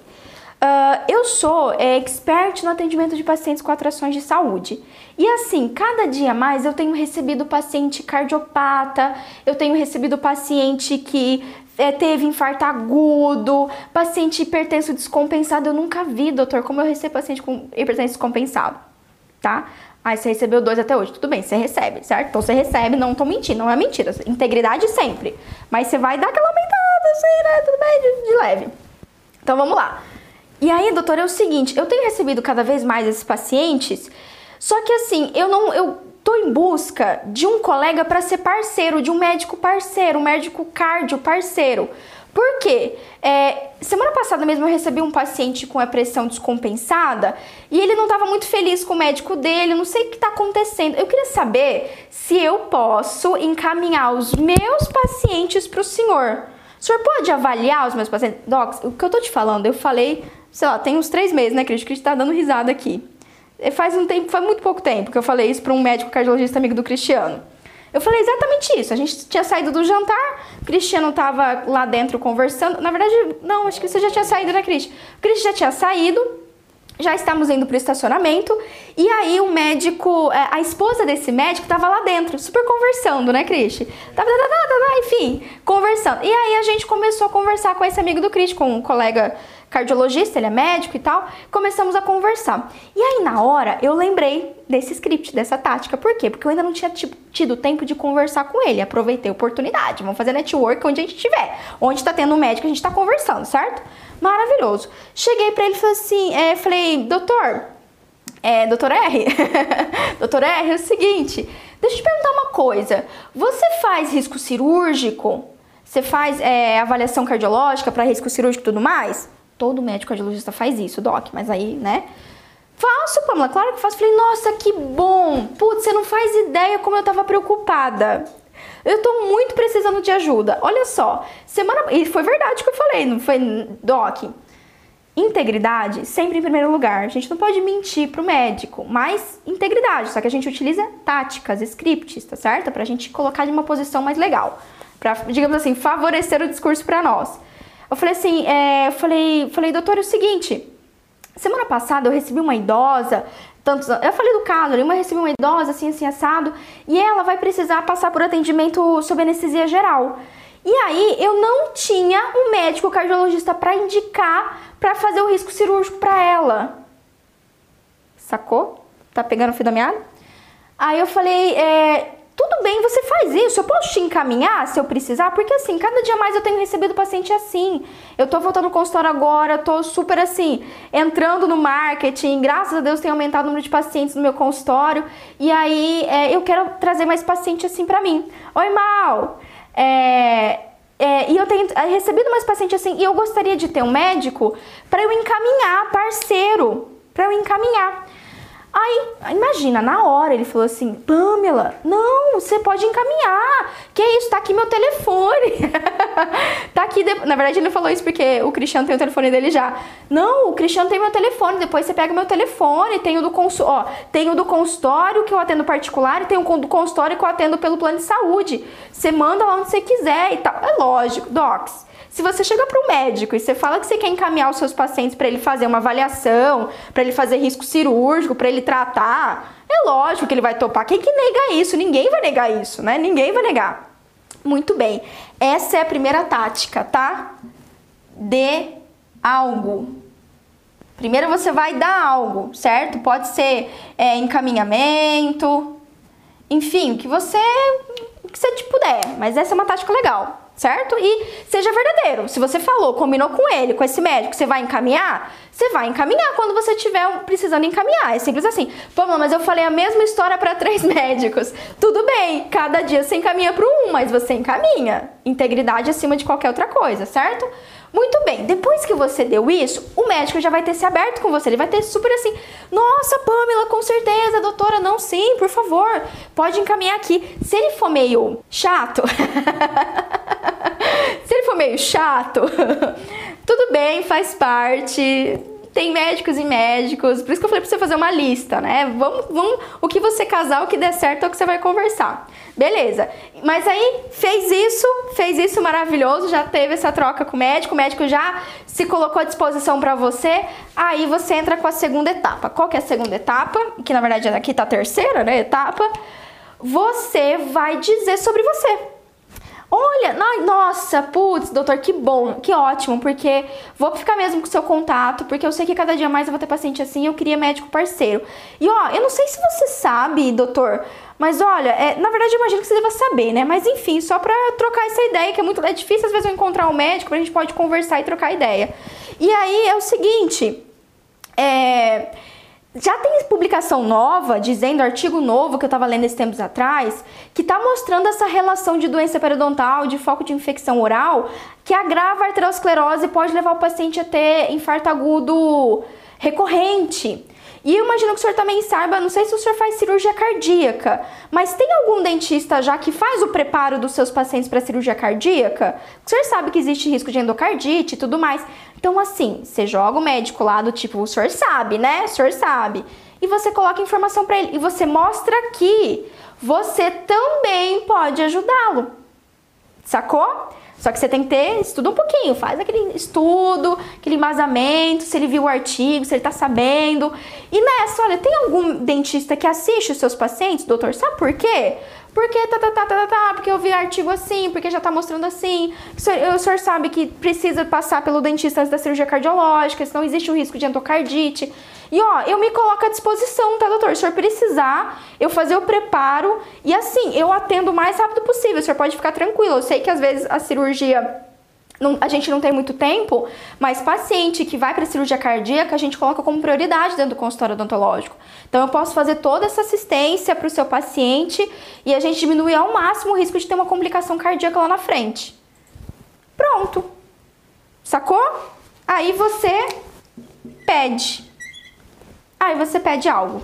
Uh, eu sou é, expert no atendimento de pacientes com atrações de saúde. E assim, cada dia mais eu tenho recebido paciente cardiopata, eu tenho recebido paciente que é, teve infarto agudo, paciente hipertenso descompensado. Eu nunca vi, doutor, como eu recebo paciente com hipertenso descompensado, tá? Aí você recebeu dois até hoje. Tudo bem, você recebe, certo? Então você recebe, não tô mentindo, não é mentira. Integridade sempre. Mas você vai dar aquela aumentada, assim, né? Tudo bem, de, de leve. Então vamos lá. E aí, doutor, é o seguinte, eu tenho recebido cada vez mais esses pacientes, só que assim, eu não, eu tô em busca de um colega para ser parceiro, de um médico parceiro, um médico cardio parceiro. Por quê? É, semana passada mesmo eu recebi um paciente com a pressão descompensada e ele não estava muito feliz com o médico dele, não sei o que está acontecendo. Eu queria saber se eu posso encaminhar os meus pacientes para o senhor. O senhor pode avaliar os meus pacientes? Docs, o que eu tô te falando, eu falei sei lá, tem uns três meses, né, Cris? Cris tá dando risada aqui. Faz um tempo, faz muito pouco tempo que eu falei isso para um médico cardiologista amigo do Cristiano. Eu falei exatamente isso. A gente tinha saído do jantar, o Cristiano tava lá dentro conversando. Na verdade, não, acho que você já tinha saído, né, Cris? O Cris já tinha saído, já estávamos indo pro estacionamento, e aí o médico, é, a esposa desse médico tava lá dentro, super conversando, né, Cris? Tava, enfim, conversando. E aí a gente começou a conversar com esse amigo do Cris, com um colega cardiologista, ele é médico e tal. Começamos a conversar. E aí, na hora, eu lembrei desse script, dessa tática. Por quê? Porque eu ainda não tinha tido tempo de conversar com ele. Aproveitei a oportunidade. Vamos fazer network onde a gente estiver. Onde tá tendo um médico, a gente tá conversando, certo? Maravilhoso. Cheguei para ele e falei assim: é, falei, doutor, é, doutor R, [LAUGHS] doutor R, é o seguinte, deixa eu te perguntar uma coisa. Você faz risco cirúrgico? Você faz é, avaliação cardiológica para risco cirúrgico e tudo mais? Todo médico cardiologista faz isso, doc, mas aí, né? Faço, Pamela, claro que faço. Falei, nossa, que bom! Putz, você não faz ideia como eu tava preocupada. Eu tô muito precisando de ajuda. Olha só, semana. E foi verdade que eu falei, não foi, Doc? Integridade sempre em primeiro lugar. A gente não pode mentir pro médico, mas integridade. Só que a gente utiliza táticas, scripts, tá certo? Pra gente colocar de uma posição mais legal. Pra, digamos assim, favorecer o discurso para nós. Eu falei assim, é, eu falei, falei, doutor, é o seguinte, semana passada eu recebi uma idosa, tantos eu falei do caso ali, mas recebi uma idosa assim, assim, assado, e ela vai precisar passar por atendimento sob anestesia geral. E aí eu não tinha um médico cardiologista para indicar para fazer o risco cirúrgico para ela. Sacou? Tá pegando o fio da meada? Aí eu falei, é, tudo bem, você faz isso, eu posso te encaminhar se eu precisar, porque assim, cada dia mais eu tenho recebido paciente assim. Eu tô voltando no consultório agora, tô super assim, entrando no marketing, graças a Deus tem aumentado o número de pacientes no meu consultório, e aí é, eu quero trazer mais paciente assim para mim. Oi, Mal! É, é, e eu tenho recebido mais paciente assim, e eu gostaria de ter um médico para eu encaminhar, parceiro, para eu encaminhar. Aí, imagina, na hora ele falou assim: Pamela, não, você pode encaminhar. Que isso? Tá aqui meu telefone. [LAUGHS] tá aqui. De... Na verdade, ele falou isso porque o Cristiano tem o telefone dele já. Não, o Cristiano tem meu telefone. Depois você pega meu telefone. Tem o do, cons... Ó, tem o do consultório que eu atendo particular e tem o do consultório que eu atendo pelo plano de saúde. Você manda lá onde você quiser e tal. É lógico, docs. Se você chega para o médico e você fala que você quer encaminhar os seus pacientes para ele fazer uma avaliação, para ele fazer risco cirúrgico, para ele tratar, é lógico que ele vai topar. Quem que nega isso? Ninguém vai negar isso, né? Ninguém vai negar. Muito bem. Essa é a primeira tática, tá? Dê algo. Primeiro você vai dar algo, certo? Pode ser é, encaminhamento, enfim, o que você, o que você te puder. Mas essa é uma tática legal certo? E seja verdadeiro. Se você falou, combinou com ele, com esse médico, você vai encaminhar, você vai encaminhar quando você estiver precisando encaminhar. É simples assim. Pô, mas eu falei a mesma história para [LAUGHS] três médicos. Tudo bem, cada dia você encaminha para um, mas você encaminha. Integridade acima de qualquer outra coisa, certo? Muito bem, depois que você deu isso, o médico já vai ter se aberto com você. Ele vai ter super assim: Nossa, Pamela, com certeza, doutora, não, sim, por favor, pode encaminhar aqui. Se ele for meio chato, [LAUGHS] se ele for meio chato, [LAUGHS] tudo bem, faz parte tem médicos e médicos, por isso que eu falei pra você fazer uma lista, né? Vamos, vamos, o que você casar, o que der certo é o que você vai conversar. Beleza. Mas aí fez isso, fez isso maravilhoso, já teve essa troca com o médico, o médico já se colocou à disposição para você, aí você entra com a segunda etapa. Qual que é a segunda etapa? Que na verdade aqui tá a terceira, né, etapa. Você vai dizer sobre você. Olha, nossa, putz, doutor, que bom, que ótimo, porque vou ficar mesmo com o seu contato, porque eu sei que cada dia mais eu vou ter paciente assim, eu queria médico parceiro. E ó, eu não sei se você sabe, doutor, mas olha, é, na verdade eu imagino que você deva saber, né? Mas enfim, só pra trocar essa ideia, que é muito é difícil às vezes eu encontrar um médico, a gente pode conversar e trocar ideia. E aí é o seguinte, é já tem publicação nova, dizendo, artigo novo que eu estava lendo esses tempos atrás, que está mostrando essa relação de doença periodontal, de foco de infecção oral, que agrava a arteriosclerose e pode levar o paciente a ter infarto agudo recorrente. E eu imagino que o senhor também saiba, não sei se o senhor faz cirurgia cardíaca, mas tem algum dentista já que faz o preparo dos seus pacientes para cirurgia cardíaca? O senhor sabe que existe risco de endocardite e tudo mais. Então, assim, você joga o médico lá do tipo, o senhor sabe, né? O senhor sabe. E você coloca informação para ele. E você mostra que você também pode ajudá-lo. Sacou? Só que você tem que ter, estuda um pouquinho, faz aquele estudo, aquele embasamento, se ele viu o artigo, se ele tá sabendo. E nessa, olha, tem algum dentista que assiste os seus pacientes, doutor? Sabe por quê? Porque tá, tá, tá, tá, tá, tá, porque eu vi artigo assim, porque já tá mostrando assim. O senhor, o senhor sabe que precisa passar pelo dentista antes da cirurgia cardiológica, senão existe o risco de endocardite. E ó, eu me coloco à disposição, tá, doutor? Se o senhor precisar, eu fazer o preparo e assim, eu atendo o mais rápido possível. O senhor pode ficar tranquilo. Eu sei que às vezes a cirurgia não, a gente não tem muito tempo, mas paciente que vai para cirurgia cardíaca, a gente coloca como prioridade dentro do consultório odontológico. Então eu posso fazer toda essa assistência para o seu paciente e a gente diminuir ao máximo o risco de ter uma complicação cardíaca lá na frente. Pronto. Sacou? Aí você pede aí você pede algo.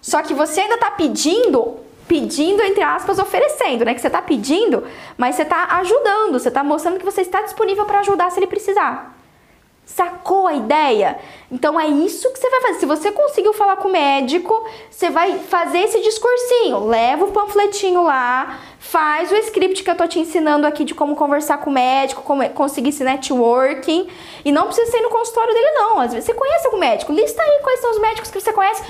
Só que você ainda está pedindo, pedindo entre aspas, oferecendo, né? Que você está pedindo, mas você está ajudando, você está mostrando que você está disponível para ajudar se ele precisar. Sacou a ideia? Então é isso que você vai fazer. Se você conseguiu falar com o médico, você vai fazer esse discursinho. Leva o panfletinho lá, faz o script que eu tô te ensinando aqui de como conversar com o médico, como conseguir esse networking. E não precisa ser no consultório dele, não. Às vezes você conhece algum médico. Lista aí quais são os médicos que você conhece.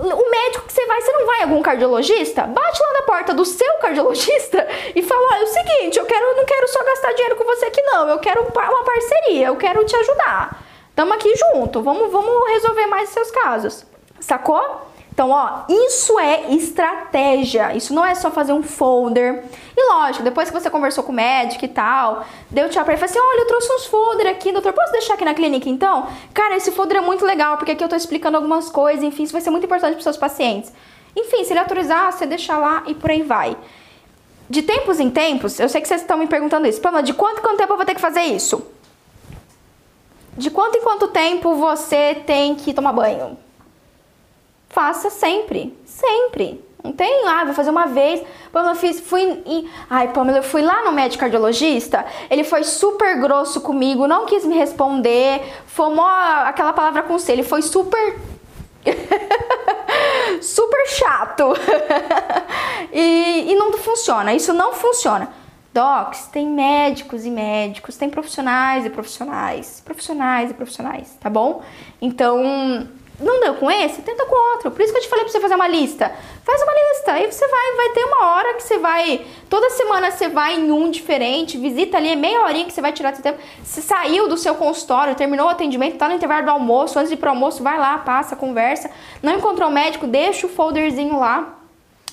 O médico que você vai, você não vai algum cardiologista? Bate lá na porta do seu cardiologista e fala: é o seguinte, eu quero, não quero só gastar dinheiro com você aqui, não. Eu quero uma parceria, eu quero te ajudar. Tamo aqui junto, vamos, vamos resolver mais seus casos. Sacou? Então, ó, isso é estratégia. Isso não é só fazer um folder. E lógico, depois que você conversou com o médico e tal, deu tchau pra ele e falou assim: olha, eu trouxe uns folder aqui, doutor, posso deixar aqui na clínica então? Cara, esse folder é muito legal, porque aqui eu tô explicando algumas coisas, enfim, isso vai ser muito importante pros seus pacientes. Enfim, se ele autorizar, você deixa lá e por aí vai. De tempos em tempos, eu sei que vocês estão me perguntando isso. Pamela, de quanto em quanto tempo eu vou ter que fazer isso? De quanto em quanto tempo você tem que tomar banho? Faça sempre, sempre. Não tem, ah, vou fazer uma vez. Pamela, fiz, fui em, ai, Pamela, eu fui lá no médico cardiologista, ele foi super grosso comigo, não quis me responder, fomou aquela palavra com C, ele foi super [LAUGHS] super chato. [LAUGHS] e, e não funciona, isso não funciona. Docs, tem médicos e médicos, tem profissionais e profissionais, profissionais e profissionais, tá bom? Então, não deu com esse? Tenta com outro. Por isso que eu te falei pra você fazer uma lista. Faz uma lista. Aí você vai, vai ter uma hora que você vai. Toda semana você vai em um diferente, visita ali, é meia horinha que você vai tirar seu tempo. Você saiu do seu consultório, terminou o atendimento, tá no intervalo do almoço, antes de ir pro almoço, vai lá, passa, conversa. Não encontrou o médico, deixa o folderzinho lá.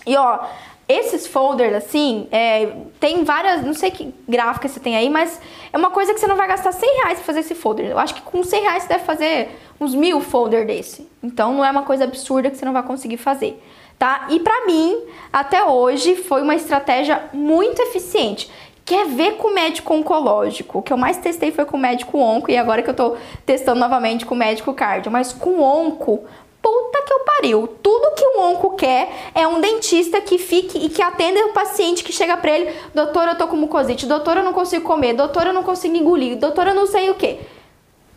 E ó, Esses folders, assim, é, tem várias, não sei que gráfica você tem aí, mas é uma coisa que você não vai gastar 100 reais pra fazer esse folder. Eu acho que com 100 reais você deve fazer uns mil folder desse. Então não é uma coisa absurda que você não vai conseguir fazer, tá? E pra mim, até hoje, foi uma estratégia muito eficiente. Quer ver com médico oncológico? O que eu mais testei foi com médico onco e agora que eu tô testando novamente com médico cardio. Mas com onco, puta que eu pariu. Tudo que o onco quer é um dentista que fique e que atenda o paciente que chega pra ele, doutor, eu tô com mucosite, doutor, eu não consigo comer, doutor, eu não consigo engolir, doutor, eu não sei o que.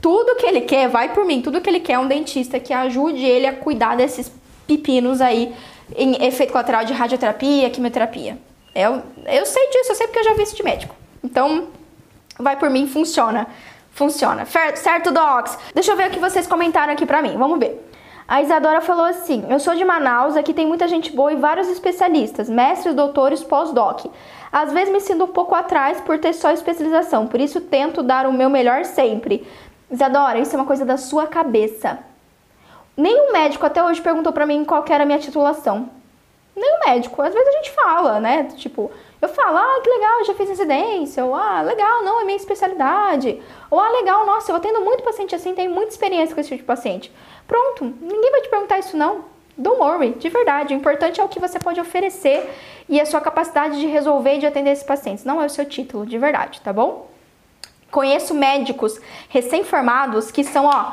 Tudo que ele quer, vai por mim, tudo que ele quer é um dentista que ajude ele a cuidar desses pepinos aí em efeito colateral de radioterapia, quimioterapia. Eu, eu sei disso, eu sei porque eu já vi isso de médico. Então, vai por mim, funciona. Funciona. Certo, docs? Deixa eu ver o que vocês comentaram aqui pra mim. Vamos ver. A Isadora falou assim: Eu sou de Manaus, aqui tem muita gente boa e vários especialistas, mestres, doutores, pós-doc. Às vezes me sinto um pouco atrás por ter só especialização, por isso tento dar o meu melhor sempre. Isadora, isso é uma coisa da sua cabeça. Nenhum médico até hoje perguntou para mim qual era a minha titulação. Nenhum médico. Às vezes a gente fala, né? Tipo, eu falo, ah, que legal, já fiz residência. Ou, ah, legal, não, é minha especialidade. Ou, ah, legal, nossa, eu atendo muito paciente assim, tenho muita experiência com esse tipo de paciente. Pronto, ninguém vai te perguntar isso não. Don't worry, de verdade. O importante é o que você pode oferecer e a sua capacidade de resolver e de atender esses pacientes. Não é o seu título, de verdade, tá bom? Conheço médicos recém-formados que são, ó,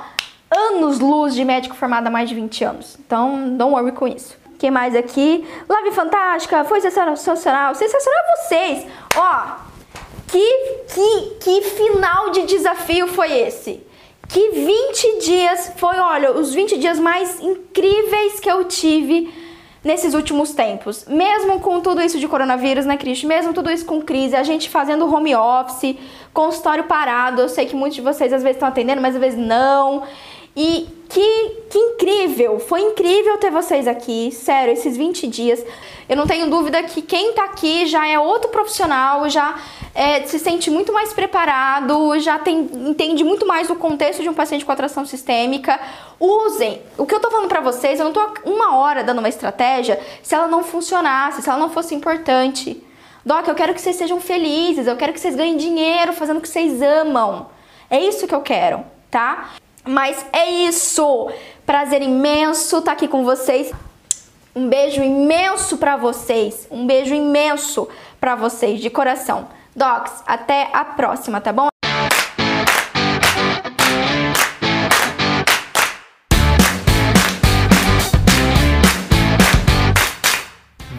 anos-luz de médico formado há mais de 20 anos. Então, don't worry com isso. Quem mais aqui? Live Fantástica, foi sensacional. Sensacional vocês. Ó, que, que, que final de desafio foi esse? Que 20 dias foi, olha, os 20 dias mais incríveis que eu tive nesses últimos tempos. Mesmo com tudo isso de coronavírus, né, Cris? Mesmo tudo isso com crise, a gente fazendo home office, consultório parado. Eu sei que muitos de vocês às vezes estão atendendo, mas às vezes não. E que, que incrível! Foi incrível ter vocês aqui, sério, esses 20 dias. Eu não tenho dúvida que quem tá aqui já é outro profissional, já é, se sente muito mais preparado, já tem, entende muito mais do contexto de um paciente com atração sistêmica. Usem! O que eu tô falando pra vocês, eu não tô uma hora dando uma estratégia se ela não funcionasse, se ela não fosse importante. Doc, eu quero que vocês sejam felizes, eu quero que vocês ganhem dinheiro fazendo o que vocês amam. É isso que eu quero, tá? Mas é isso. Prazer imenso estar tá aqui com vocês. Um beijo imenso para vocês. Um beijo imenso para vocês de coração. Docs, até a próxima, tá bom?